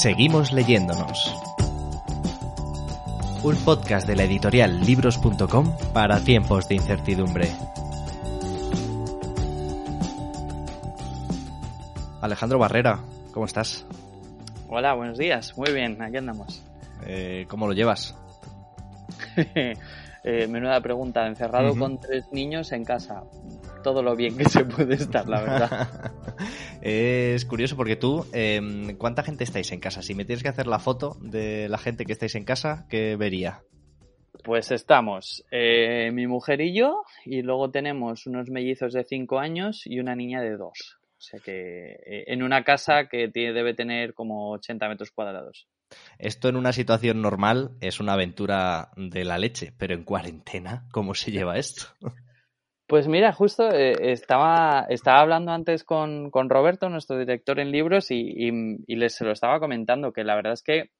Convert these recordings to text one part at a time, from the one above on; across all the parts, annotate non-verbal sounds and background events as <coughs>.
Seguimos leyéndonos. Un podcast de la editorial libros.com para tiempos de incertidumbre. Alejandro Barrera, ¿cómo estás? Hola, buenos días. Muy bien, aquí andamos. Eh, ¿Cómo lo llevas? <laughs> eh, menuda pregunta. Encerrado con tres niños en casa. Todo lo bien que se puede estar, la verdad. <laughs> es curioso porque tú, eh, ¿cuánta gente estáis en casa? Si me tienes que hacer la foto de la gente que estáis en casa, ¿qué vería? Pues estamos eh, mi mujer y yo, y luego tenemos unos mellizos de cinco años y una niña de dos. O sea que eh, en una casa que tiene, debe tener como 80 metros cuadrados. Esto en una situación normal es una aventura de la leche, pero en cuarentena, ¿cómo se lleva esto? Pues mira, justo eh, estaba, estaba hablando antes con, con, Roberto, nuestro director en libros, y, y, les se lo estaba comentando, que la verdad es que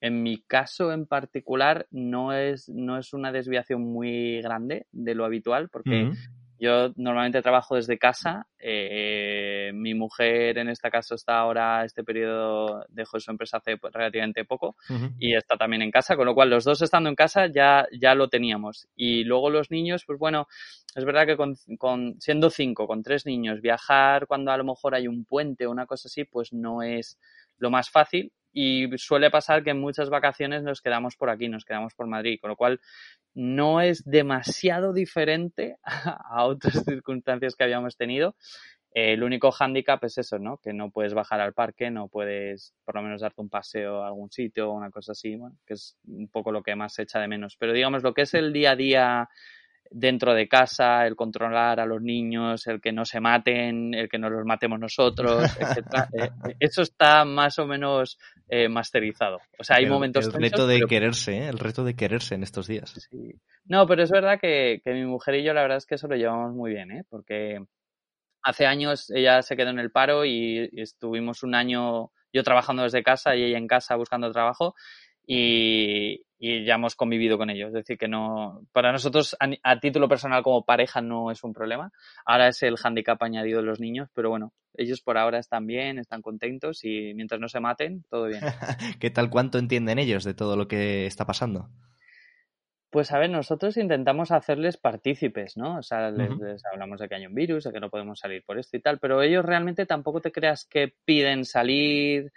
en mi caso en particular no es, no es una desviación muy grande de lo habitual, porque. Yo normalmente trabajo desde casa. Eh, mi mujer, en este caso, está ahora, este periodo dejó su empresa hace relativamente poco uh -huh. y está también en casa, con lo cual los dos estando en casa ya, ya lo teníamos. Y luego los niños, pues bueno, es verdad que con, con, siendo cinco, con tres niños, viajar cuando a lo mejor hay un puente o una cosa así, pues no es lo más fácil y suele pasar que en muchas vacaciones nos quedamos por aquí, nos quedamos por Madrid, con lo cual no es demasiado diferente <laughs> a otras circunstancias que habíamos tenido. Eh, el único hándicap es eso, ¿no? Que no puedes bajar al parque, no puedes por lo menos darte un paseo a algún sitio o una cosa así, que es un poco lo que más se echa de menos. Pero digamos, lo que es el día a día dentro de casa, el controlar a los niños, el que no se maten, el que no los matemos nosotros, <laughs> etcétera. eh, eso está más o menos eh, masterizado. O sea, hay el, momentos. El reto de pero... quererse, ¿eh? el reto de quererse en estos días. Sí. No, pero es verdad que, que mi mujer y yo, la verdad es que eso lo llevamos muy bien, ¿eh? Porque hace años ella se quedó en el paro y, y estuvimos un año yo trabajando desde casa y ella en casa buscando trabajo y, y, ya hemos convivido con ellos. Es decir, que no, para nosotros a, a, título personal como pareja no es un problema. Ahora es el handicap añadido de los niños, pero bueno, ellos por ahora están bien, están contentos y mientras no se maten, todo bien. <laughs> ¿Qué tal cuánto entienden ellos de todo lo que está pasando? Pues a ver, nosotros intentamos hacerles partícipes, ¿no? O sea, les, uh -huh. les, hablamos de que hay un virus, de que no podemos salir por esto y tal, pero ellos realmente tampoco te creas que piden salir,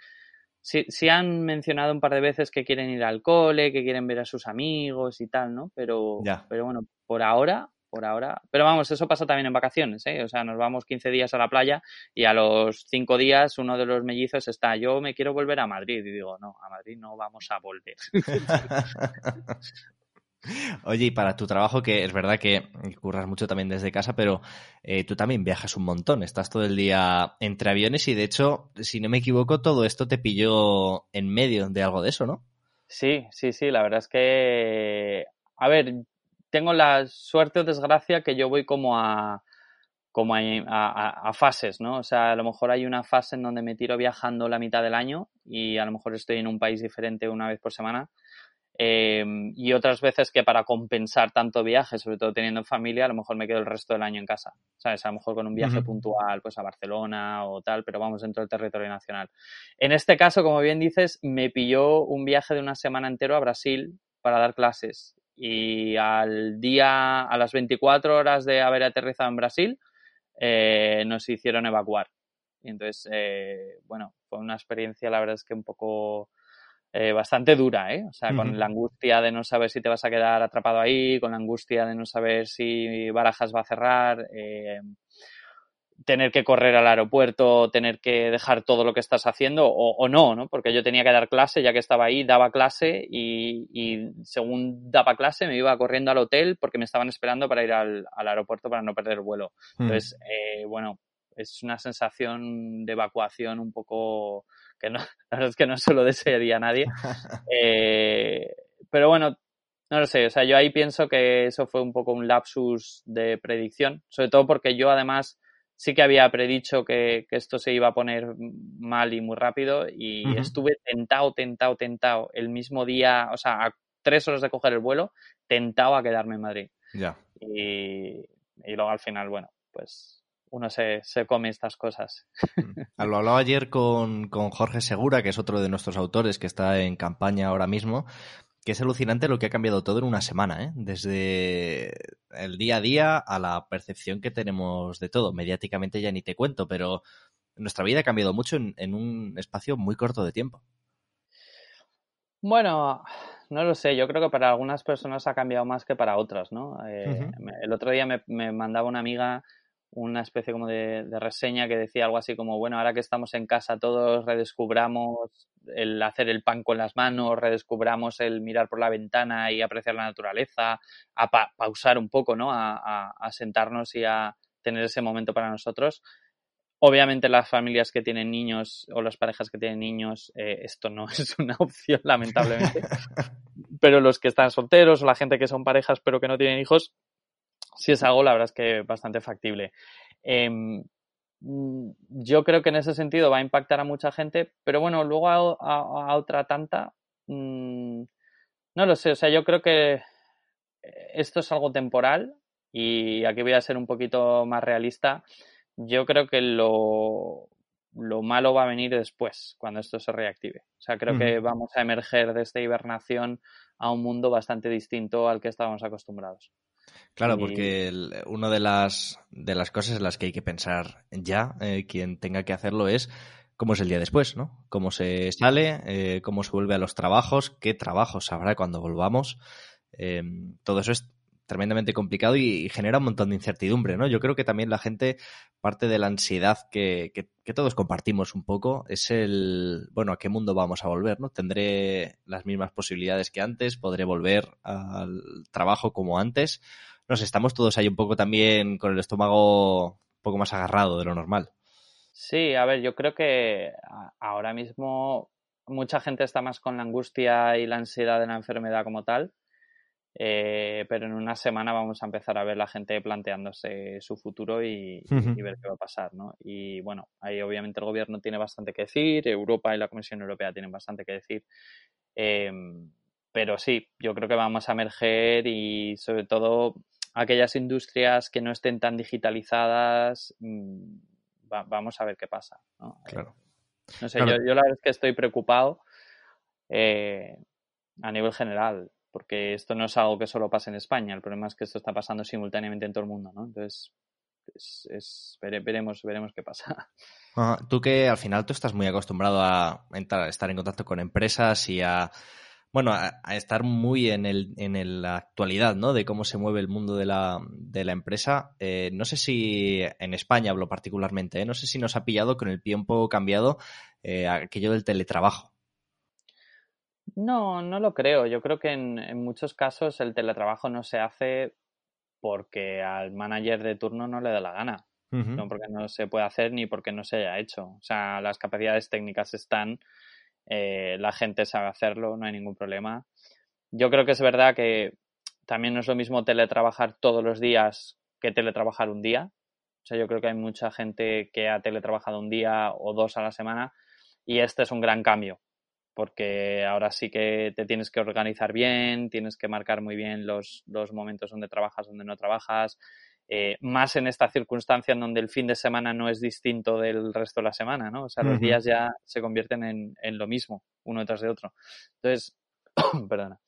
sí, sí, han mencionado un par de veces que quieren ir al cole, que quieren ver a sus amigos y tal, ¿no? Pero, ya. pero bueno, por ahora, por ahora. Pero vamos, eso pasa también en vacaciones, ¿eh? O sea, nos vamos 15 días a la playa y a los 5 días uno de los mellizos está, yo me quiero volver a Madrid. Y digo, no, a Madrid no vamos a volver. <laughs> Oye, y para tu trabajo, que es verdad que curras mucho también desde casa, pero eh, tú también viajas un montón, estás todo el día entre aviones y de hecho, si no me equivoco, todo esto te pilló en medio de algo de eso, ¿no? Sí, sí, sí, la verdad es que, a ver, tengo la suerte o desgracia que yo voy como a como a, a, a, fases, ¿no? O sea, a lo mejor hay una fase en donde me tiro viajando la mitad del año y a lo mejor estoy en un país diferente una vez por semana eh, y otras veces que para compensar tanto viaje, sobre todo teniendo familia, a lo mejor me quedo el resto del año en casa, ¿sabes? A lo mejor con un viaje uh -huh. puntual, pues a Barcelona o tal, pero vamos dentro del territorio nacional. En este caso, como bien dices, me pilló un viaje de una semana entero a Brasil para dar clases y al día, a las 24 horas de haber aterrizado en Brasil, eh, nos hicieron evacuar. Y entonces, eh, bueno, fue una experiencia, la verdad es que un poco eh, bastante dura, ¿eh? O sea, uh -huh. con la angustia de no saber si te vas a quedar atrapado ahí, con la angustia de no saber si Barajas va a cerrar, eh, tener que correr al aeropuerto, tener que dejar todo lo que estás haciendo o, o, no, ¿no? Porque yo tenía que dar clase, ya que estaba ahí, daba clase y, y, según daba clase me iba corriendo al hotel porque me estaban esperando para ir al, al aeropuerto para no perder el vuelo. Uh -huh. Entonces, eh, bueno, es una sensación de evacuación un poco que no, <laughs> la verdad es que no se lo desearía a nadie. <laughs> Eh, pero bueno, no lo sé, o sea, yo ahí pienso que eso fue un poco un lapsus de predicción, sobre todo porque yo además sí que había predicho que, que esto se iba a poner mal y muy rápido y uh -huh. estuve tentado, tentado, tentado el mismo día, o sea, a tres horas de coger el vuelo, tentado a quedarme en Madrid. Ya. Y, y luego al final, bueno, pues uno se, come estas cosas. <laughs> Lo hablaba ayer con, con Jorge Segura, que es otro de nuestros autores que está en campaña ahora mismo, que es alucinante lo que ha cambiado todo en una semana, ¿eh? desde el día a día a la percepción que tenemos de todo. Mediáticamente ya ni te cuento, pero nuestra vida ha cambiado mucho en, un espacio muy corto de tiempo. Bueno, no lo sé, yo creo que para algunas personas ha cambiado más que para otras, ¿no? Eh, el otro día me, me mandaba una amiga una especie como de, reseña que decía algo así como, bueno, ahora que estamos en casa todos redescubramos el hacer el pan con las manos, redescubramos el mirar por la ventana y apreciar la naturaleza, a pausar un poco, ¿no? A, sentarnos y a tener ese momento para nosotros. Obviamente las familias que tienen niños o las parejas que tienen niños, eh, esto no <laughs> es una opción, lamentablemente. <laughs> pero los que están solteros o la gente que son parejas pero que no tienen hijos, si es algo, la verdad es que bastante factible. Em, mm, yo creo que en ese sentido va a impactar a mucha gente, pero bueno, luego a, otra tanta, mm, no lo sé, o sea, yo creo que esto es algo temporal y aquí voy a ser un poquito más realista. Yo creo que lo, lo malo va a venir después, cuando esto se reactive. O sea, creo que vamos a emerger de esta hibernación a un mundo bastante distinto al que estábamos acostumbrados. Claro, porque una de las, de las cosas en las que hay que pensar ya, eh, quien tenga que hacerlo, es cómo es el día después, ¿no? Cómo se sale, eh, cómo se vuelve a los trabajos, qué trabajos habrá cuando volvamos. Em, todo eso es tremendamente complicado y, genera un montón de incertidumbre, ¿no? Yo creo que también la gente, parte de la ansiedad que, que, todos compartimos un poco, es el, bueno, ¿a qué mundo vamos a volver, no? ¿Tendré las mismas posibilidades que antes? ¿Podré volver al trabajo como antes? No sé, estamos todos ahí un poco también con el estómago un poco más agarrado de lo normal. Sí, a ver, yo creo que ahora mismo mucha gente está más con la angustia y la ansiedad de la enfermedad como tal eh, pero en una semana vamos a empezar a ver la gente planteándose su futuro y, ver qué va a pasar, ¿no? Y bueno, ahí obviamente el gobierno tiene bastante que decir, Europa y la Comisión Europea tienen bastante que decir. Em, pero sí, yo creo que vamos a emerger y sobre todo aquellas industrias que no estén tan digitalizadas, mm, vamos a ver qué pasa. ¿no? Claro. no sé, Yo, yo, la verdad es que estoy preocupado eh, a nivel general porque esto no es algo que solo pasa en España, el problema es que esto está pasando simultáneamente en todo el mundo, ¿no? Entonces, es, veremos, veremos qué pasa. <laughs> tú que al final tú estás muy acostumbrado a estar en contacto con empresas y a bueno, a, estar muy en, el, en la actualidad, ¿no? De cómo se mueve el mundo de la, empresa. Eh, no sé si en España hablo particularmente, ¿eh? no sé si nos ha pillado con el poco cambiado eh, aquello del teletrabajo. No, no lo creo. Yo creo que en, muchos casos el teletrabajo no se hace porque al manager de turno no le da la gana. No porque no se puede hacer ni porque no se haya hecho. O sea, las capacidades técnicas están, eh, la gente sabe hacerlo, no hay ningún problema. Yo creo que es verdad que también no es lo mismo teletrabajar todos los días que teletrabajar un día. O sea, yo creo que hay mucha gente que ha teletrabajado un día o dos a la semana y este es un gran cambio porque ahora sí que te tienes que organizar bien, tienes que marcar muy bien los, momentos donde trabajas, donde no trabajas, eh, más en esta circunstancia en donde el fin de semana no es distinto del resto de la semana, ¿no? O sea, los días ya se convierten en, lo mismo, uno detrás de otro. Entonces, <coughs> perdona.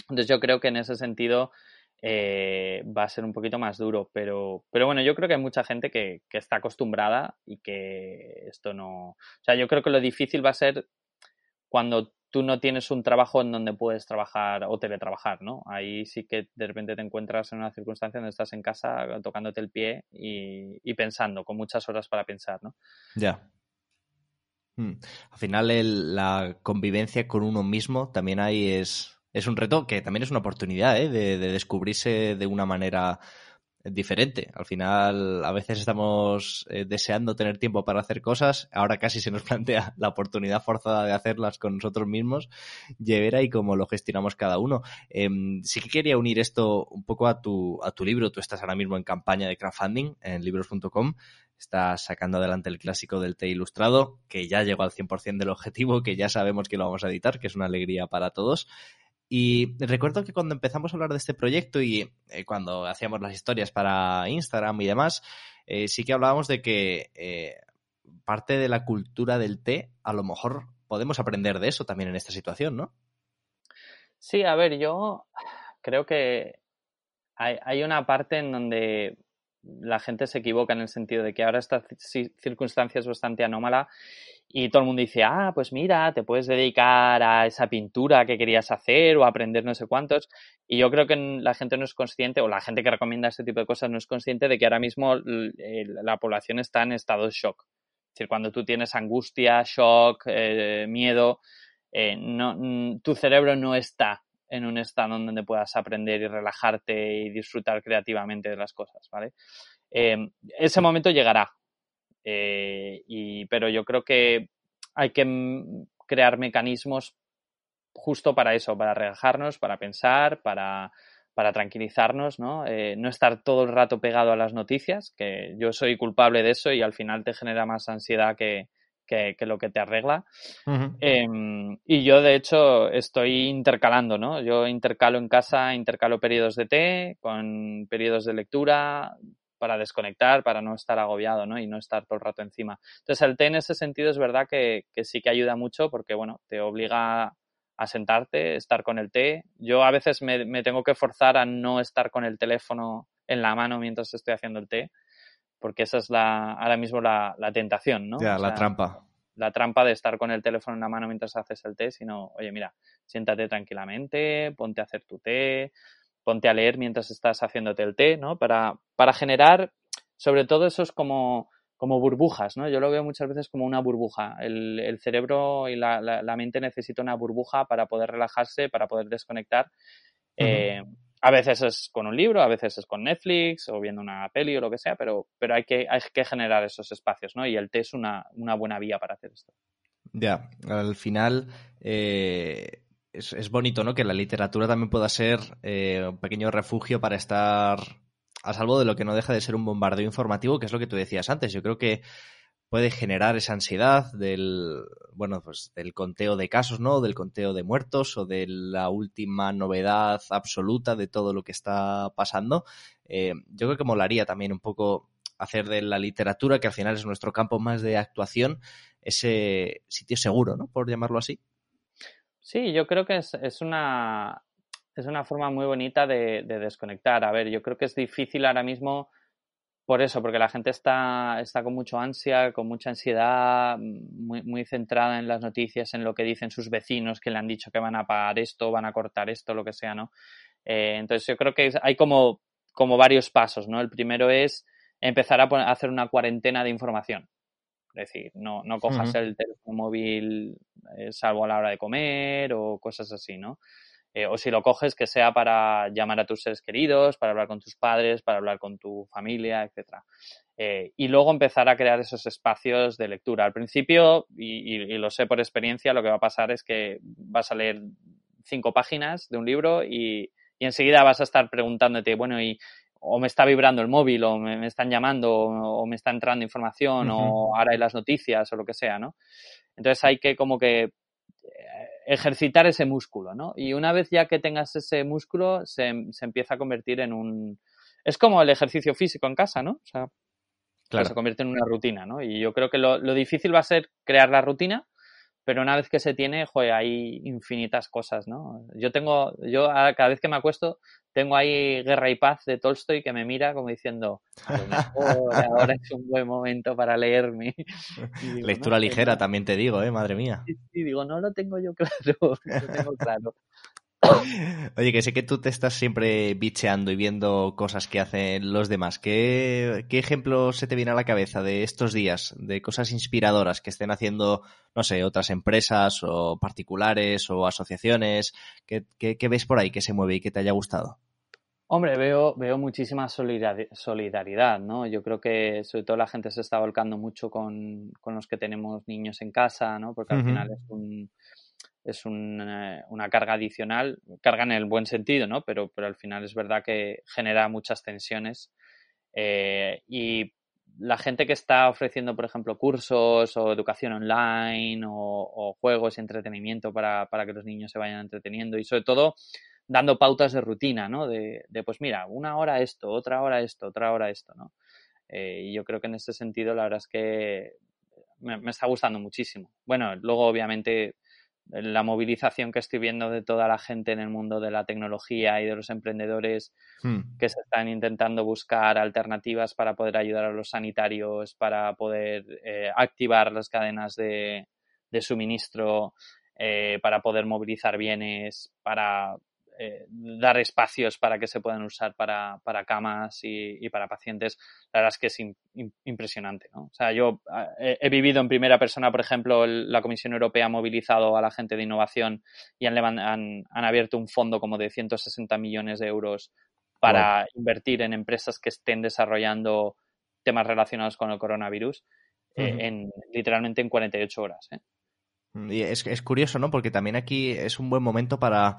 Entonces yo creo que en ese sentido eh, va a ser un poquito más duro, pero, pero bueno, yo creo que hay mucha gente que, que está acostumbrada y que esto no... O sea, yo creo que lo difícil va a ser cuando tú no tienes un trabajo en donde puedes trabajar o teletrabajar, ¿no? Ahí sí que de repente te encuentras en una circunstancia donde estás en casa tocándote el pie y, pensando, con muchas horas para pensar, ¿no? Ya. Hmm. Al final la convivencia con uno mismo también ahí es, es un reto que también es una oportunidad ¿eh? de descubrirse de una manera diferente. Al final, a veces estamos eh, deseando tener tiempo para hacer cosas, ahora casi se nos <laughs> plantea la oportunidad forzada de hacerlas con nosotros mismos, y cómo lo gestionamos cada uno. Em, sí que quería unir esto un poco a tu, a tu libro. Tú estás ahora mismo en campaña de crowdfunding en libros.com. Estás sacando adelante el clásico del té ilustrado, que ya llegó al 100% del objetivo, que ya sabemos que lo vamos a editar, que es una alegría para todos. Y recuerdo que cuando empezamos a hablar de este proyecto y eh, cuando hacíamos las historias para Instagram y demás, eh, sí que hablábamos de que eh, parte de la cultura del té, a lo mejor podemos aprender de eso también en esta situación, ¿no? Sí, a ver, yo creo que hay, hay una parte en donde la gente se equivoca en el sentido de que ahora esta circunstancia es bastante anómala y todo el mundo dice, ah, pues mira, te puedes dedicar a esa pintura que querías hacer o aprender no sé cuántos. Y yo creo que la gente no es consciente, o la gente que recomienda este tipo de cosas no es consciente de que ahora mismo la población está en estado de shock. Es decir, cuando tú tienes angustia, shock, eh, miedo, eh, no, tu cerebro no está en un estado donde puedas aprender y relajarte y disfrutar creativamente de las cosas, ¿vale? Eh, ese momento llegará, eh, pero yo creo que hay que crear mecanismos justo para eso, para relajarnos, para pensar, para, para tranquilizarnos, ¿no? Eh, no estar todo el rato pegado a las noticias, que yo soy culpable de eso y al final te genera más ansiedad que, que, lo que te arregla. Em, y yo, de hecho, estoy intercalando, ¿no? Yo intercalo en casa, intercalo periodos de té con periodos de lectura para desconectar, para no estar agobiado, ¿no? Y no estar todo el rato encima. Entonces, el té en ese sentido es verdad que, que sí que ayuda mucho porque, bueno, te obliga a sentarte, estar con el té. Yo a veces me, me, tengo que forzar a no estar con el teléfono en la mano mientras estoy haciendo el té, porque esa es la, ahora mismo la, la tentación, ¿no? Ya, la trampa. La trampa de estar con el teléfono en la mano mientras haces el té, sino, oye, mira, siéntate tranquilamente, ponte a hacer tu té, ponte a leer mientras estás haciéndote el té, ¿no? Para, para generar, sobre todo, eso es como, como burbujas, ¿no? Yo lo veo muchas veces como una burbuja. El, el cerebro y la, la, la, mente necesita una burbuja para poder relajarse, para poder desconectar. Uh -huh. eh, a veces es con un libro, a veces es con Netflix o viendo una peli o lo que sea, pero, pero hay, que, hay que generar esos espacios, ¿no? Y el té es una, una buena vía para hacer esto. Ya, al final eh, es, es, bonito, ¿no? Que la literatura también pueda ser eh, un pequeño refugio para estar a salvo de lo que no deja de ser un bombardeo informativo, que es lo que tú decías antes. Yo creo que puede generar esa ansiedad del, bueno, pues del conteo de casos, ¿no? Del conteo de muertos o de la última novedad absoluta de todo lo que está pasando. Eh, yo creo que molaría también un poco hacer de la literatura, que al final es nuestro campo más de actuación, ese sitio seguro, ¿no? Por llamarlo así. Sí, yo creo que es, es una es una forma muy bonita de, de desconectar. A ver, yo creo que es difícil ahora mismo por eso, porque la gente está, está con mucho ansia, con mucha ansiedad, muy, muy centrada en las noticias, en lo que dicen sus vecinos que le han dicho que van a pagar esto, van a cortar esto, lo que sea, ¿no? Eh, entonces yo creo que hay como, como varios pasos, ¿no? El primero es empezar a, poner, a hacer una cuarentena de información. Es decir, no, no cojas uh -huh. el teléfono móvil eh, salvo a la hora de comer o cosas así, ¿no? Eh, o si lo coges, que sea para llamar a tus seres queridos, para hablar con tus padres, para hablar con tu familia, etc. Eh, y luego empezar a crear esos espacios de lectura. Al principio, y, y, y, lo sé por experiencia, lo que va a pasar es que vas a leer cinco páginas de un libro y, y enseguida vas a estar preguntándote, bueno, y o me está vibrando el móvil, o me, me están llamando, o, o, me está entrando información, uh -huh. o ahora hay las noticias, o lo que sea, ¿no? Entonces hay que como que ejercitar ese músculo, ¿no? Y una vez ya que tengas ese músculo, se, se, empieza a convertir en un... Es como el ejercicio físico en casa, ¿no? O sea, claro. se convierte en una rutina, ¿no? Y yo creo que lo, lo, difícil va a ser crear la rutina, pero una vez que se tiene, joder, hay infinitas cosas, ¿no? Yo tengo, yo cada vez que me acuesto, tengo ahí Guerra y Paz de Tolstoy que me mira como diciendo, <laughs> ahora es un buen momento para leerme. <laughs> Digo, Lectura no, ligera, no, también te digo, ¿eh? Madre mía. Sí, sí, digo, no lo tengo yo <laughs> claro, lo tengo claro. Oye, que sé que tú te estás siempre bicheando y viendo cosas que hacen los demás. ¿Qué, ¿Qué ejemplo se te viene a la cabeza de estos días? De cosas inspiradoras que estén haciendo, no sé, otras empresas o particulares o asociaciones. ¿Qué, qué, qué ves por ahí que se mueve y que te haya gustado? Hombre, veo, veo muchísima solidaridad, ¿no? Yo creo que sobre todo la gente se está volcando mucho con, con los que tenemos niños en casa, ¿no? Porque al uh -huh. final es un es un, eh, una carga adicional, carga en el buen sentido, ¿no? Pero, pero al final es verdad que genera muchas tensiones. Eh, y la gente que está ofreciendo, por ejemplo, cursos o educación online o, juegos y entretenimiento para, para, que los niños se vayan entreteniendo y sobre todo dando pautas de rutina, ¿no? De, de pues mira, una hora esto, otra hora esto, otra hora esto, ¿no? Eh, y yo creo que en ese sentido la verdad es que me, me está gustando muchísimo. Bueno, luego obviamente la movilización que estoy viendo de toda la gente en el mundo de la tecnología y de los emprendedores hmm. que se están intentando buscar alternativas para poder ayudar a los sanitarios, para poder eh, activar las cadenas de, suministro, eh, para poder movilizar bienes, para eh, dar espacios para que se puedan usar para, para camas y, para pacientes, la verdad es que es impresionante. ¿no? O sea, yo ah, he, vivido en primera persona, por ejemplo, la Comisión Europea ha movilizado a la gente de innovación y han, han, han abierto un fondo como de 160 millones de euros para invertir en empresas que estén desarrollando temas relacionados con el coronavirus eh, en literalmente en 48 horas. ¿eh? Y es, es curioso, ¿no? Porque también aquí es un buen momento para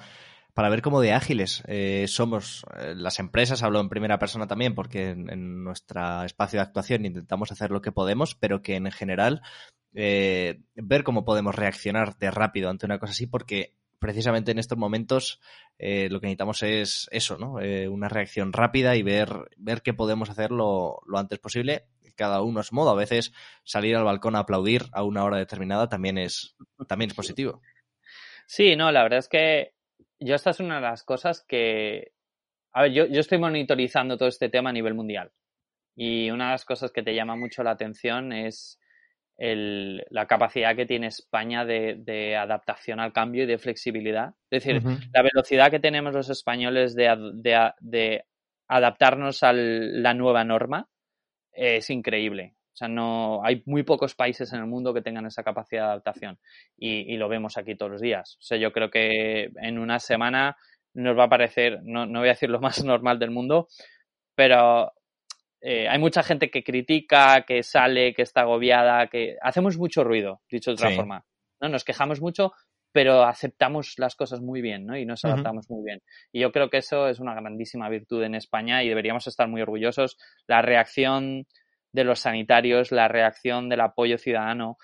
para ver cómo de ágiles eh, somos eh, las empresas. Hablo en primera persona también porque en, nuestro espacio de actuación intentamos hacer lo que podemos, pero que en general eh, ver cómo podemos reaccionar de rápido ante una cosa así porque precisamente en estos momentos lo que necesitamos es eso, ¿no? una reacción rápida y ver, ver qué podemos hacer lo, lo antes posible cada uno es modo. A veces salir al balcón a aplaudir a una hora determinada también es, también es positivo. Sí, no, la verdad es que yo esta es una de las cosas que, a ver, yo, yo estoy monitorizando todo este tema a nivel mundial y una de las cosas que te llama mucho la atención es el, la capacidad que tiene España de, de, adaptación al cambio y de flexibilidad. Es decir, la velocidad que tenemos los españoles de, de, de adaptarnos a la nueva norma es increíble. O sea, no hay muy pocos países en el mundo que tengan esa capacidad de adaptación y, lo vemos aquí todos los días. O sea, yo creo que en una semana nos va a parecer, no, no voy a decir lo más <laughs> normal del mundo, pero eh, hay mucha gente que critica, que sale, que está agobiada, que hacemos mucho ruido, dicho de otra forma. ¿no? Nos quejamos mucho, pero aceptamos las cosas muy bien, ¿no? Y nos adaptamos muy bien. Y yo creo que eso es una grandísima virtud en España y deberíamos estar muy orgullosos. La reacción de los sanitarios, la reacción del apoyo ciudadano.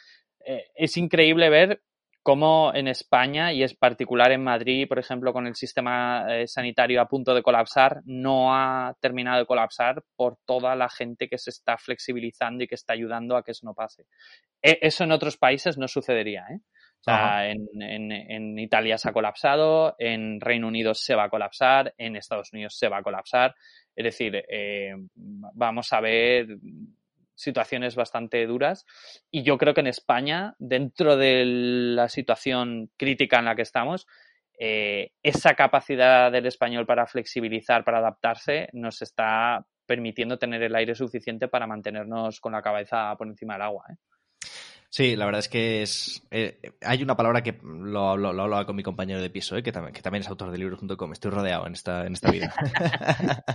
Eh, es increíble ver cómo en España, y es particular en Madrid, por ejemplo, con el sistema eh, sanitario a punto de colapsar, no ha terminado de colapsar por toda la gente que se está flexibilizando y que está ayudando a que eso no pase. E, eso en otros países no sucedería. ¿eh? O sea, en, Italia se ha colapsado, en Reino Unido se va a colapsar, en Estados Unidos se va a colapsar. Es decir, vamos a ver situaciones bastante duras. Y yo creo que en España, dentro de la situación crítica en la que estamos, eh, esa capacidad del español para flexibilizar, para adaptarse, nos está permitiendo tener el aire suficiente para mantenernos con la cabeza por encima del agua. ¿eh? Sí, la verdad es que es. Eh, hay una palabra que lo, lo, hablaba con mi compañero de piso, que, también, que también es autor de libros.com. Estoy rodeado en esta, en esta vida. <laughs>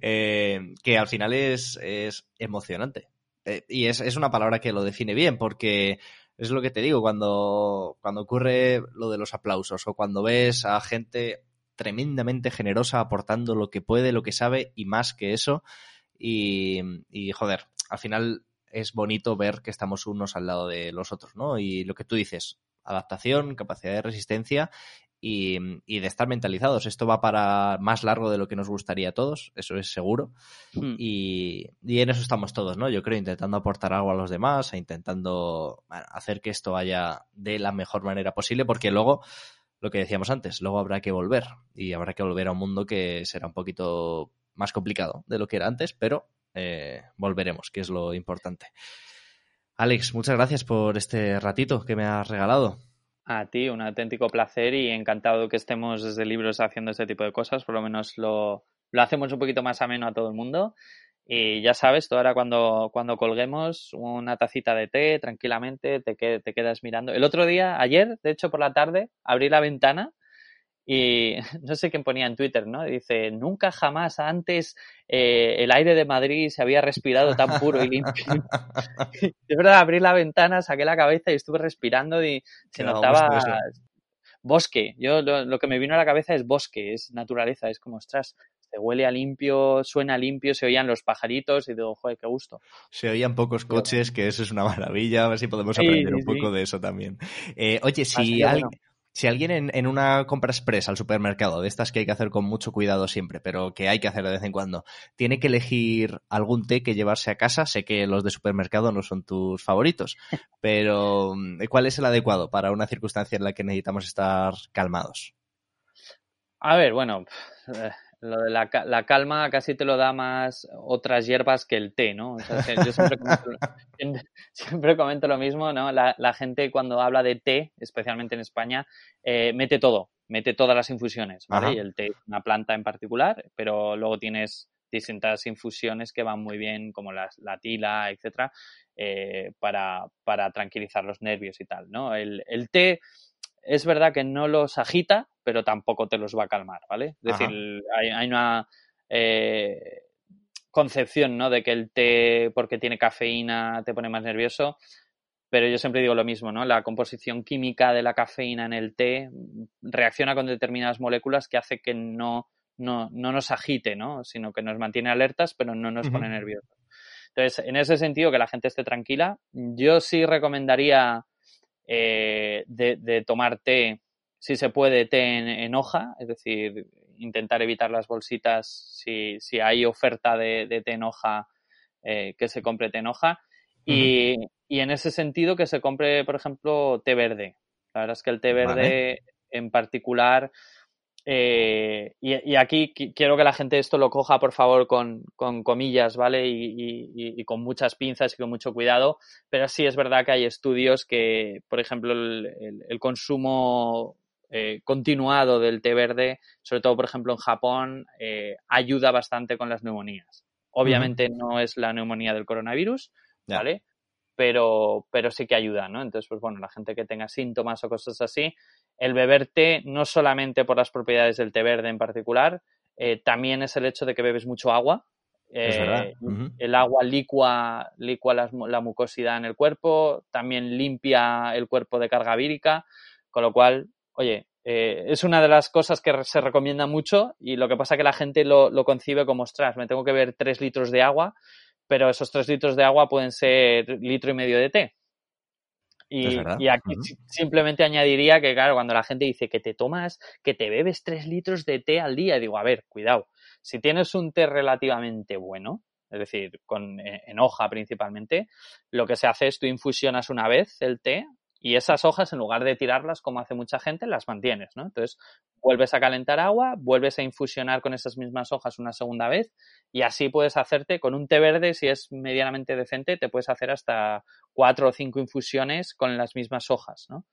<laughs> que al final es, es emocionante. Eh, y es, es, una palabra que lo define bien, porque es lo que te digo, cuando, cuando ocurre lo de los aplausos o cuando ves a gente tremendamente generosa aportando lo que puede, lo que sabe y más que eso. Y, y joder, al final es bonito ver que estamos unos al lado de los otros, ¿no? Y lo que tú dices, adaptación, capacidad de resistencia y, y, de estar mentalizados. Esto va para más largo de lo que nos gustaría a todos, eso es seguro. Hmm. Y, y, en eso estamos todos, ¿no? Yo creo, intentando aportar algo a los demás e intentando hacer que esto vaya de la mejor manera posible, porque luego, lo que decíamos antes, luego habrá que volver y habrá que volver a un mundo que será un poquito más complicado de lo que era antes, pero eh, volveremos, que es lo importante. Alex, muchas gracias por este ratito que me has regalado. A ti, un auténtico placer y encantado que estemos desde libros haciendo este tipo de cosas. Por lo menos lo, lo hacemos un poquito más ameno a todo el mundo. Y ya sabes, tú ahora cuando, cuando colguemos una tacita de té, tranquilamente, te, te quedas mirando. El otro día, ayer, de hecho por la tarde, abrí la ventana y <laughs> no sé quién ponía en Twitter, ¿no? Dice, nunca jamás antes eh, el aire de Madrid se había respirado tan puro y limpio. <laughs> de verdad, abrí la ventana, saqué la cabeza y estuve respirando y se notaba bosque. Yo lo, que me vino a la cabeza es bosque, es naturaleza, es como, ostras, este, huele a limpio, suena limpio, se oían los pajaritos y digo, joder, qué gusto. Se oían pocos coches, que eso es una maravilla, a ver si podemos aprender un poco de eso también. Eh, oye, si alguien... Si alguien en, una compra express al supermercado, de estas que hay que hacer con mucho cuidado siempre, pero que hay que hacer de vez en cuando, tiene que elegir algún té que llevarse a casa, sé que los de supermercado no son tus favoritos, <laughs> pero ¿cuál es el adecuado para una circunstancia en la que necesitamos estar calmados? A ver, bueno, eh, lo de la, la, calma casi te lo da más otras hierbas que el té, ¿no? yo <laughs> siempre comento, lo mismo, ¿no? La, la, gente cuando habla de té, especialmente en España, eh, mete todo, mete todas las infusiones, ¿vale? Y el té es una planta en particular, pero luego tienes distintas infusiones que van muy bien, como la, la tila, etcétera, eh, para, para tranquilizar los nervios y tal, ¿no? El, el té es verdad que no los agita, pero tampoco te los va a calmar, ¿vale? Es decir, hay, una eh, concepción, ¿no? De que el té, porque tiene cafeína, te pone más nervioso. Pero yo siempre digo lo mismo, ¿no? La composición química de la cafeína en el té reacciona con determinadas moléculas que hace que no, no, nos agite, ¿no? Sino que nos mantiene alertas, pero no nos pone nerviosos. Entonces, en ese sentido, que la gente esté tranquila, yo sí recomendaría eh, de, tomar té, si se puede, té en, hoja, es decir, intentar evitar las bolsitas si, si hay oferta de, té en hoja, eh, que se compre té en hoja. y, en ese sentido que se compre, por ejemplo, té verde. La verdad es que el té verde en particular eh, y, aquí quiero que la gente esto lo coja, por favor, con, comillas, ¿vale? Y, con muchas pinzas y con mucho cuidado. Pero sí es verdad que hay estudios que, por ejemplo, el, consumo eh, continuado del té verde, sobre todo, por ejemplo, en Japón, eh, ayuda bastante con las neumonías. Obviamente no es la neumonía del coronavirus, ¿vale? Pero, pero sí que ayuda, ¿no? Entonces, pues bueno, la gente que tenga síntomas o cosas así, el beber té, no solamente por las propiedades del té verde en particular, eh, también es el hecho de que bebes mucho agua. Eh, el agua licua, licua la, mucosidad en el cuerpo, también limpia el cuerpo de carga vírica, con lo cual, oye, eh, es una de las cosas que se recomienda mucho y lo que pasa es que la gente lo, lo concibe como, ostras, me tengo que beber tres litros de agua, pero esos tres litros de agua pueden ser litro y medio de té. Y, aquí simplemente añadiría que, claro, cuando la gente dice que te tomas, que te bebes tres litros de té al día, digo, a ver, cuidado, si tienes un té relativamente bueno, es decir, con, eh, en hoja principalmente, lo que se hace es tú infusionas una vez el té y esas hojas, en lugar de tirarlas como hace mucha gente, las mantienes, ¿no? Entonces, vuelves a calentar agua, vuelves a infusionar con esas mismas hojas una segunda vez y así puedes hacerte con un té verde, si es medianamente decente, te puedes hacer hasta cuatro o cinco infusiones con las mismas hojas, ¿no?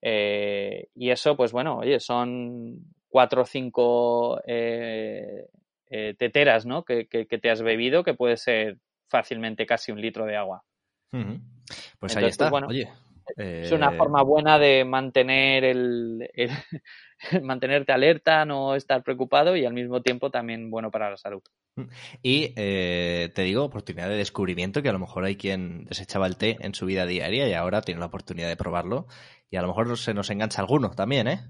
Eh, y eso, pues bueno, oye, son cuatro o cinco eh, eh, teteras, ¿no? Que, que, te has bebido, que puede ser fácilmente casi un litro de agua. Pues ahí está. bueno, oye, es una eh, forma buena de mantener <laughs> el, mantenerte alerta, no estar preocupado y al mismo tiempo también bueno para la salud. Y eh, te digo, oportunidad de descubrimiento, que a lo mejor hay quien desechaba el té en su vida diaria y ahora tiene la oportunidad de probarlo. Y a lo mejor se nos engancha alguno también, ¿eh?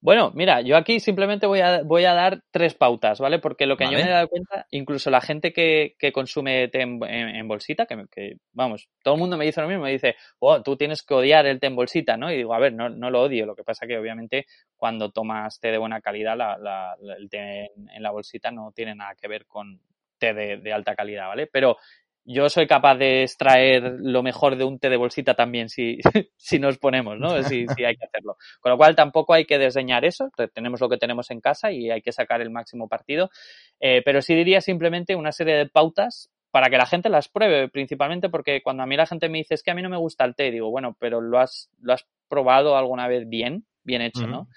Bueno, mira, yo aquí simplemente voy a, voy a dar tres pautas, ¿vale? Porque lo que yo me he dado cuenta, incluso la gente que, que consume té en, bolsita, que, que, vamos, todo el mundo me dice lo mismo, me dice, oh, tú tienes que odiar el té en bolsita, ¿no? Y digo, a ver, no, no lo odio, lo que pasa que obviamente cuando tomas té de buena calidad, la, la, el té en, la bolsita no tiene nada que ver con té de, de alta calidad, ¿vale? Pero yo soy capaz de extraer lo mejor de un té de bolsita también si, <laughs> si nos ponemos, ¿no? Si, si, hay que hacerlo. Con lo cual tampoco hay que desdeñar eso, tenemos lo que tenemos en casa y hay que sacar el máximo partido. Eh, pero sí diría simplemente una serie de pautas para que la gente las pruebe, principalmente porque cuando a mí la gente me dice es que a mí no me gusta el té, digo, bueno, pero lo has, lo has probado alguna vez bien, bien hecho, ¿no?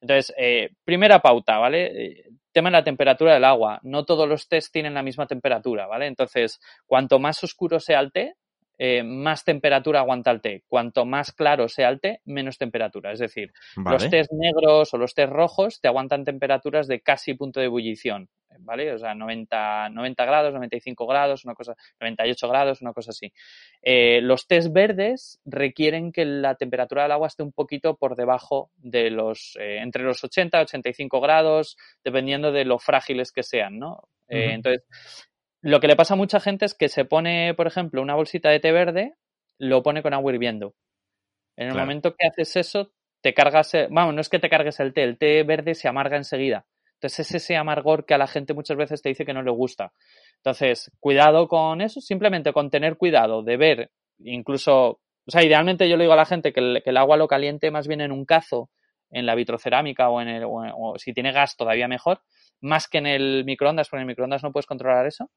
Entonces, eh, primera pauta, ¿vale? Tema de la temperatura del agua. No todos los tés tienen la misma temperatura, ¿vale? Entonces, cuanto más oscuro sea el té, eh, más temperatura aguanta el té. Cuanto más claro sea el té, menos temperatura. Es decir, los tés negros o los tés rojos te aguantan temperaturas de casi punto de ebullición. ¿vale? O sea, 90, 90 grados, 95 grados, una cosa, 98 grados, una cosa así. Eh, los test verdes requieren que la temperatura del agua esté un poquito por debajo de los, eh, entre los 80 y 85 grados, dependiendo de lo frágiles que sean, ¿no? Entonces, lo que le pasa a mucha gente es que se pone, por ejemplo, una bolsita de té verde, lo pone con agua hirviendo. En el momento que haces eso, te cargas, vamos, no es que te cargues el té, el té verde se amarga enseguida. Entonces es ese amargor que a la gente muchas veces te dice que no le gusta. Entonces, cuidado con eso, simplemente con tener cuidado de ver, incluso, o sea, idealmente yo le digo a la gente que el, agua lo caliente más bien en un cazo, en la vitrocerámica o en el, o, si tiene gas todavía mejor, más que en el microondas, porque en el microondas no puedes controlar eso,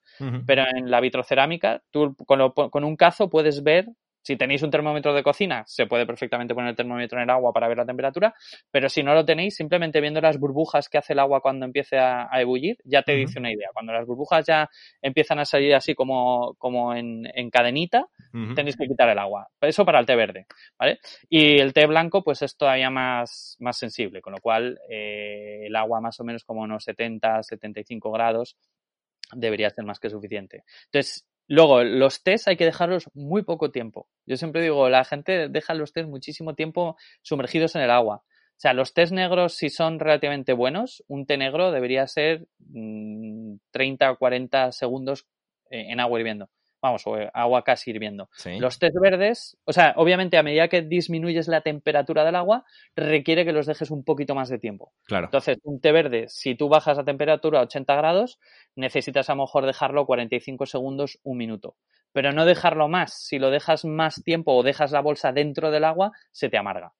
pero en la vitrocerámica tú con, con un cazo puedes ver si tenéis un termómetro de cocina, se puede perfectamente poner el termómetro en el agua para ver la temperatura, pero si no lo tenéis, simplemente viendo las burbujas que hace el agua cuando empiece a, ebullir, ya te dice una idea. Cuando las burbujas ya empiezan a salir así como, como en, cadenita, tenéis que quitar el agua. Eso para el té verde, ¿vale? Y el té blanco, pues es todavía más, más sensible, con lo cual eh, el agua más o menos como unos 70, 75 grados debería ser más que suficiente. Entonces, Luego, los test hay que dejarlos muy poco tiempo. Yo siempre digo, la gente deja los test muchísimo tiempo sumergidos en el agua. O sea, los test negros, si son relativamente buenos, un té negro debería ser 30 o 40 segundos eh, en agua hirviendo vamos, o agua casi hirviendo. Los test verdes, o sea, obviamente a medida que disminuyes la temperatura del agua, requiere que los dejes un poquito más de tiempo. Claro. Entonces, un té verde, si tú bajas la temperatura a 80 grados, necesitas a lo mejor dejarlo 45 segundos, un minuto. Pero no dejarlo más. Si lo dejas más tiempo o dejas la bolsa dentro del agua, se te amarga.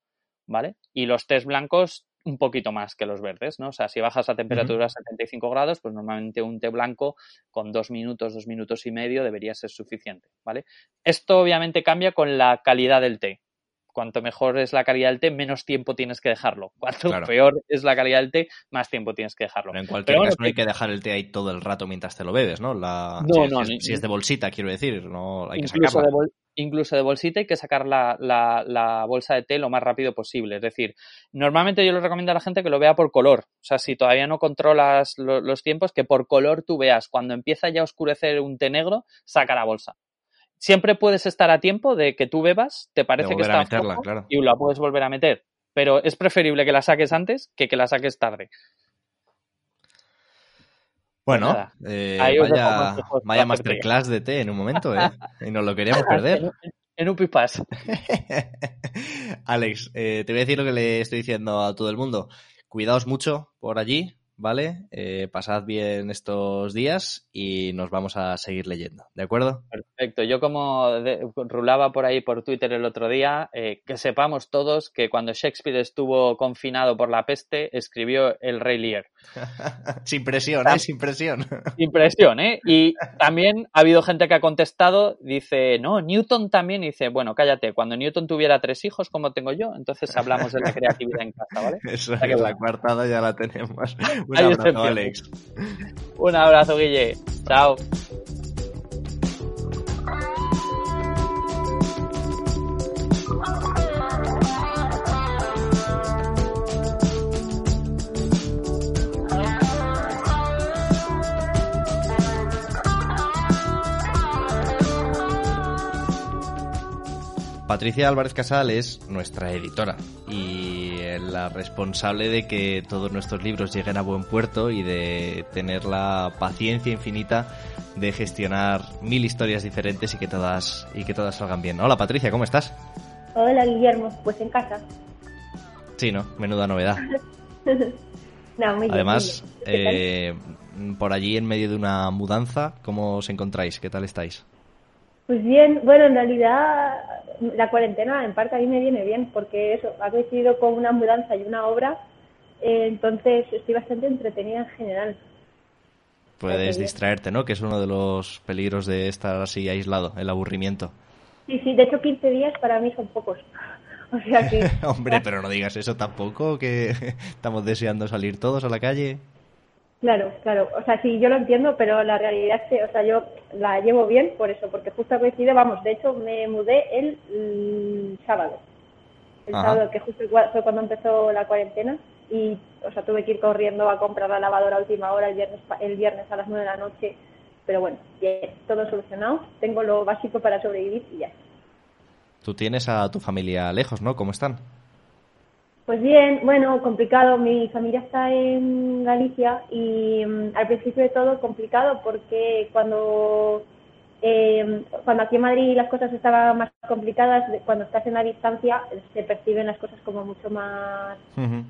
¿Vale? Y los test blancos un poquito más que los verdes, ¿no? O sea, si bajas la temperatura a 75 grados, pues normalmente un té blanco con dos minutos, dos minutos y medio debería ser suficiente, ¿vale? Esto obviamente cambia con la calidad del té. Cuanto mejor es la calidad del té, menos tiempo tienes que dejarlo. Cuanto peor es la calidad del té, más tiempo tienes que dejarlo. Pero en cualquier caso no hay que dejar el té ahí todo el rato mientras te lo bebes, ¿no? La... No, si, no, si, es, de bolsita, quiero decir, no hay que sacarla incluso de bolsita, hay que sacar la, la, bolsa de té lo más rápido posible. Es decir, normalmente yo le recomiendo a la gente que lo vea por color. O sea, si todavía no controlas los tiempos, que por color tú veas. Cuando empieza ya a oscurecer un té negro, saca la bolsa. Siempre puedes estar a tiempo de que tú bebas, te parece que está y la puedes volver a meter. Pero es preferible que la saques antes que que la saques tarde. Bueno, eh, vaya, vaya masterclass de té en un momento, ¿eh? <laughs> Y nos lo queríamos perder. En, un pipas. <laughs> Alex, eh, te voy a decir lo que le estoy diciendo a todo el mundo. Cuidaos mucho por allí, ¿vale? Eh, pasad bien estos días y nos vamos a seguir leyendo, ¿de acuerdo? Perfecto. Yo como rulaba por ahí por Twitter el otro día, eh, que sepamos todos que cuando Shakespeare estuvo confinado por la peste, escribió El Rey Lear. <laughs> sin presión, ¿eh? Sin presión. <laughs> sin presión, ¿eh? Y también ha habido gente que ha contestado, dice, no, Newton también, dice, bueno, cállate, cuando Newton tuviera tres hijos, como tengo yo, entonces hablamos de la creatividad en casa, ¿vale? <laughs> Eso es, la cuartada ya la tenemos. Un abrazo, Alex. Un abrazo, Guille. Chao. Patricia Álvarez Casal es nuestra editora y la responsable de que todos nuestros libros lleguen a buen puerto y de tener la paciencia infinita de gestionar mil historias diferentes y que todas y que todas salgan bien. Hola Patricia, ¿cómo estás? Hola Guillermo, pues en casa. Sí, ¿no? Menuda novedad. <laughs> no, muy Además, eh, por allí en medio de una mudanza, ¿cómo os encontráis? ¿Qué tal estáis? Pues bien, bueno, en realidad la cuarentena en parte a mí me viene bien porque eso ha coincidido con una mudanza y una obra, eh, entonces estoy bastante entretenida en general. Puedes distraerte, ¿no? Que es uno de los peligros de estar así aislado, el aburrimiento. Sí, sí, de hecho 15 días para mí son pocos. <laughs> O sea que... <laughs> Hombre, pero no digas eso tampoco, que <laughs> estamos deseando salir todos a la calle. Claro, claro. O sea, sí, yo lo entiendo, pero la realidad es que, o sea, yo la llevo bien por eso, porque justo coincide, vamos, de hecho me mudé el, sábado. El sábado, que justo fue cuando empezó la cuarentena. y, o sea, tuve que ir corriendo a comprar la lavadora a última hora el viernes, el viernes a las 9 de la noche. Pero bueno, bien, todo solucionado. Tengo lo básico para sobrevivir y ya. Tú tienes a tu familia lejos, ¿no? ¿Cómo están? Pues bien, bueno, complicado. Mi familia está en Galicia y mm, al principio de todo complicado porque cuando eh, cuando aquí en Madrid las cosas estaban más complicadas, cuando estás en la distancia se perciben las cosas como mucho más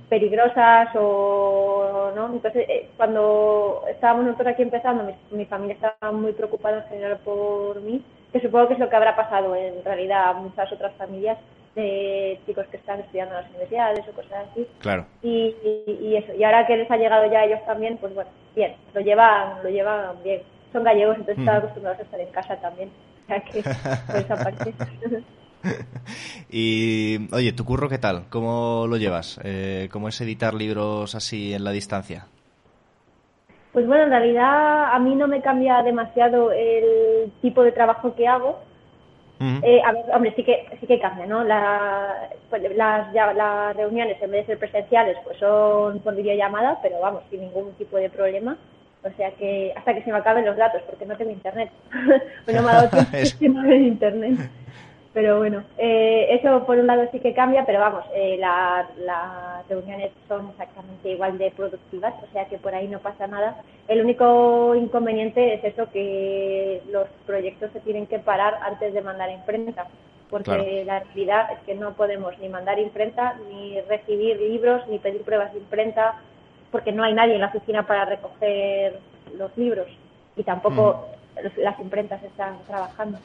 peligrosas o no. Entonces, eh, cuando estábamos nosotros aquí empezando, mi, familia estaba muy preocupada en general por mí, que supongo que es lo que habrá pasado en realidad a muchas otras familias de chicos que están estudiando en las universidades o cosas así. Claro. Y, y, eso. Y ahora que les ha llegado ya a ellos también, pues bueno, bien, lo llevan, lo llevan bien son gallegos, entonces están acostumbrados a estar en casa también. O sea que, por esa parte. <laughs> y, oye, ¿tu curro qué tal? ¿Cómo lo llevas? Eh, ¿Cómo es editar libros así en la distancia? Pues bueno, en realidad a mí no me cambia demasiado el tipo de trabajo que hago. Eh, a ver, hombre, sí que, sí que cambia, ¿no? La, pues, las, ya, las reuniones, en vez de ser presenciales, pues son por videollamada, pero vamos, sin ningún tipo de problema. O sea que hasta que se me acaben los datos, porque no tengo internet. <laughs> bueno, me ha dado <laughs> tiempo no internet. Pero bueno, eh, eso por un lado sí que cambia, pero vamos, eh, las reuniones son exactamente igual de productivas, o sea que por ahí no pasa nada. El único inconveniente es eso, que los proyectos se tienen que parar antes de mandar a imprenta, porque la realidad es que no podemos ni mandar imprenta, ni recibir libros, ni pedir pruebas de imprenta, porque no hay nadie en la oficina para recoger los libros y tampoco mm. las imprentas están trabajando.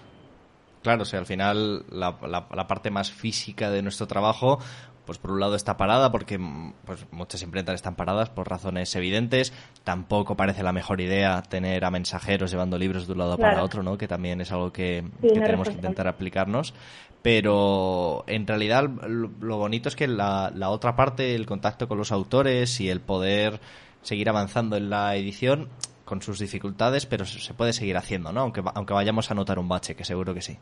Claro, o sea, al final la, la, parte más física de nuestro trabajo, pues por un lado está parada porque pues, muchas imprentas están paradas por razones evidentes. Tampoco parece la mejor idea tener a mensajeros llevando libros de un lado para otro, ¿no? Que también es algo que, tenemos que intentar aplicarnos. Pero en realidad lo, bonito es que la, la otra parte, el contacto con los autores y el poder seguir avanzando en la edición, con sus dificultades, pero se puede seguir haciendo, ¿no? Aunque, aunque vayamos a notar un bache, que seguro que sí.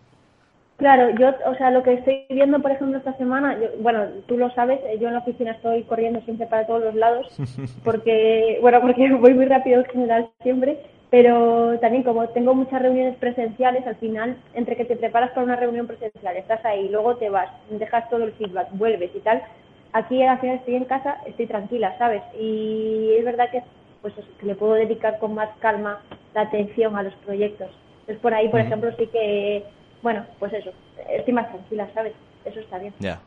Claro, yo, o sea, lo que estoy viendo, por ejemplo, esta semana, bueno, tú lo sabes, eh, yo en la oficina estoy corriendo siempre para todos los lados, <laughs> porque, bueno, porque <laughs> voy muy rápido en general siempre, pero también como tengo muchas reuniones presenciales, al final, entre que te preparas para una reunión presencial, estás ahí, luego te vas, dejas todo el feedback, vuelves y tal, aquí al final estoy en casa, estoy tranquila, ¿sabes? Y es verdad que pues que le puedo dedicar con más calma la atención a los proyectos. Entonces por ahí, por ejemplo, sí que, bueno, pues eso, estoy más tranquila, ¿sabes? Eso está bien. Ya.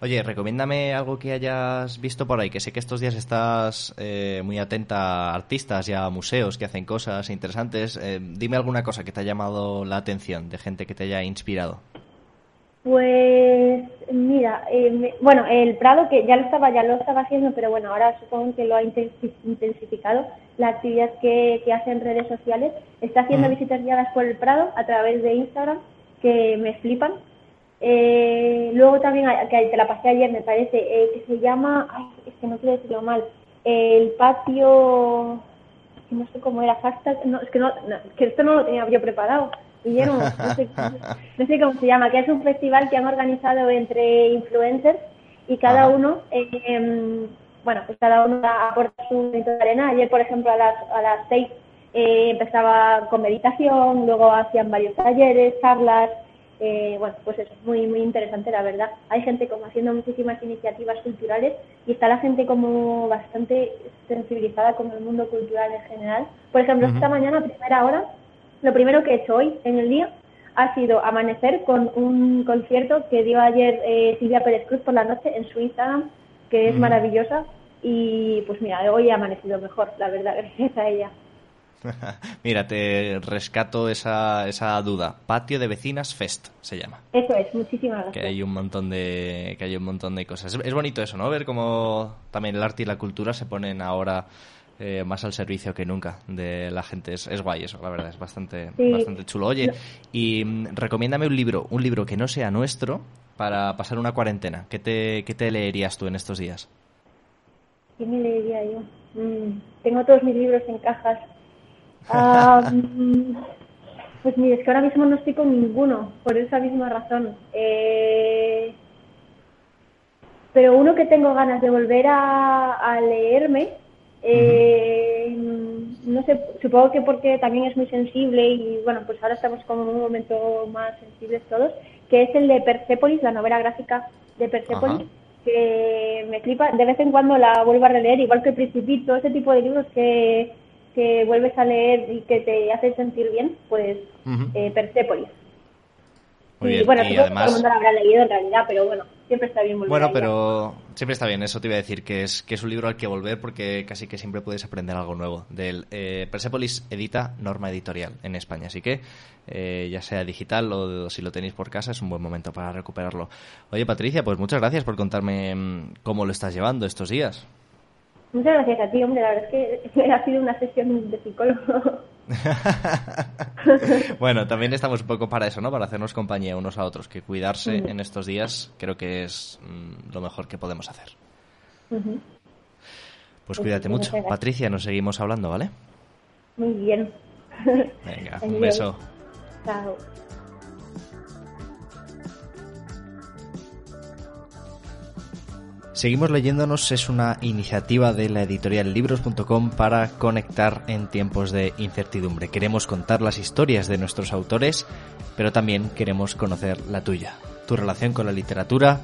Oye, recomiéndame algo que hayas visto por ahí, que sé que estos días estás eh, muy atenta a artistas y a museos que hacen cosas interesantes. Eh, dime alguna cosa que te haya llamado la atención de gente que te haya inspirado. Pues mira, eh, bueno, el Prado que ya lo estaba ya lo estaba haciendo, pero bueno, ahora supongo que lo ha intensificado la actividad que, que hace en redes sociales. Está haciendo visitas guiadas por el Prado a través de Instagram que me flipan. Eh, luego también, que te la pasé ayer, me parece, eh, que se llama, ay, es que no quiero decirlo mal, el patio, no sé cómo era, hashtag, no, es que, no, que esto no lo tenía yo preparado no sé, cómo se llama, que es un festival que han organizado entre influencers y cada uno, eh, em, bueno, pues cada uno aporta su de arena. Ayer, por ejemplo, a las, a las seis eh, empezaba con meditación, luego hacían varios talleres, charlas, eh, bueno, pues eso, muy, muy interesante, la verdad. Hay gente como haciendo muchísimas iniciativas culturales y está la gente como bastante sensibilizada con el mundo cultural en general. Por ejemplo, esta mañana, a primera hora, lo primero que he hecho hoy en el día ha sido amanecer con un concierto que dio ayer eh, Silvia Pérez Cruz por la noche en su Instagram, que es maravillosa. Y pues mira, hoy he amanecido mejor, la verdad, <laughs> gracias a ella. <laughs> Mira, te rescato esa, esa duda. Patio de Vecinas Fest se llama. Eso es, muchísimas gracias. Que hay un montón de, que hay un montón de cosas. Es, es bonito eso, ¿no? Ver cómo también el arte y la cultura se ponen ahora eh, más al servicio que nunca de la gente. Es, guay eso, la verdad, es bastante, bastante chulo. Oye, y mm, recomiéndame un libro, un libro que no sea nuestro para pasar una cuarentena. ¿Qué te, qué te leerías tú en estos días? ¿Qué me leería yo? Mm, tengo todos mis libros en cajas. <laughs> Mm, pues mira, es que ahora mismo no estoy con ninguno, por esa misma razón. Eh, pero uno que tengo ganas de volver a, leerme, eh, no sé, supongo que porque también es muy sensible y bueno, pues ahora estamos como en un momento más sensibles todos, que es el de Persepolis, la novela gráfica de Persepolis, que me flipa, de vez en cuando la vuelvo a releer, igual que el Principito, ese tipo de libros que, que vuelves a leer y que te hace sentir bien, pues eh, Persepolis. Y bueno, y además... todo el mundo lo habrá leído en realidad, pero bueno, siempre está bien volver Bueno, pero siempre está bien, eso te iba a decir, que es, que es un libro al que volver porque casi que siempre puedes aprender algo nuevo. Del eh, Persepolis edita Norma Editorial en España, así que eh, ya sea digital o si lo tenéis por casa es un buen momento para recuperarlo. Oye, Patricia, pues muchas gracias por contarme mm, cómo lo estás llevando estos días. Muchas gracias a ti, hombre. La verdad es que <laughs> ha sido una sesión de psicólogo. <laughs> bueno, también estamos un poco para eso, ¿no? Para hacernos compañía unos a otros. Que cuidarse en estos días creo que es mm, lo mejor que podemos hacer. Pues, pues cuídate mucho. Patricia, nos seguimos hablando, ¿vale? Muy bien. Venga, <laughs> un beso. Chao. Seguimos leyéndonos es una iniciativa de la editorial libros.com para conectar en tiempos de incertidumbre. Queremos contar las historias de nuestros autores, pero también queremos conocer la tuya, tu relación con la literatura,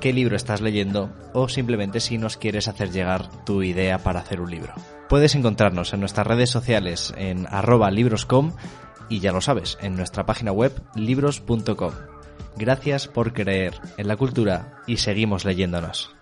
qué libro estás leyendo o simplemente si nos quieres hacer llegar tu idea para hacer un libro. Puedes encontrarnos en nuestras redes sociales en arroba libroscom y ya lo sabes, en nuestra página web libros.com. Gracias por creer en la cultura y seguimos leyéndonos.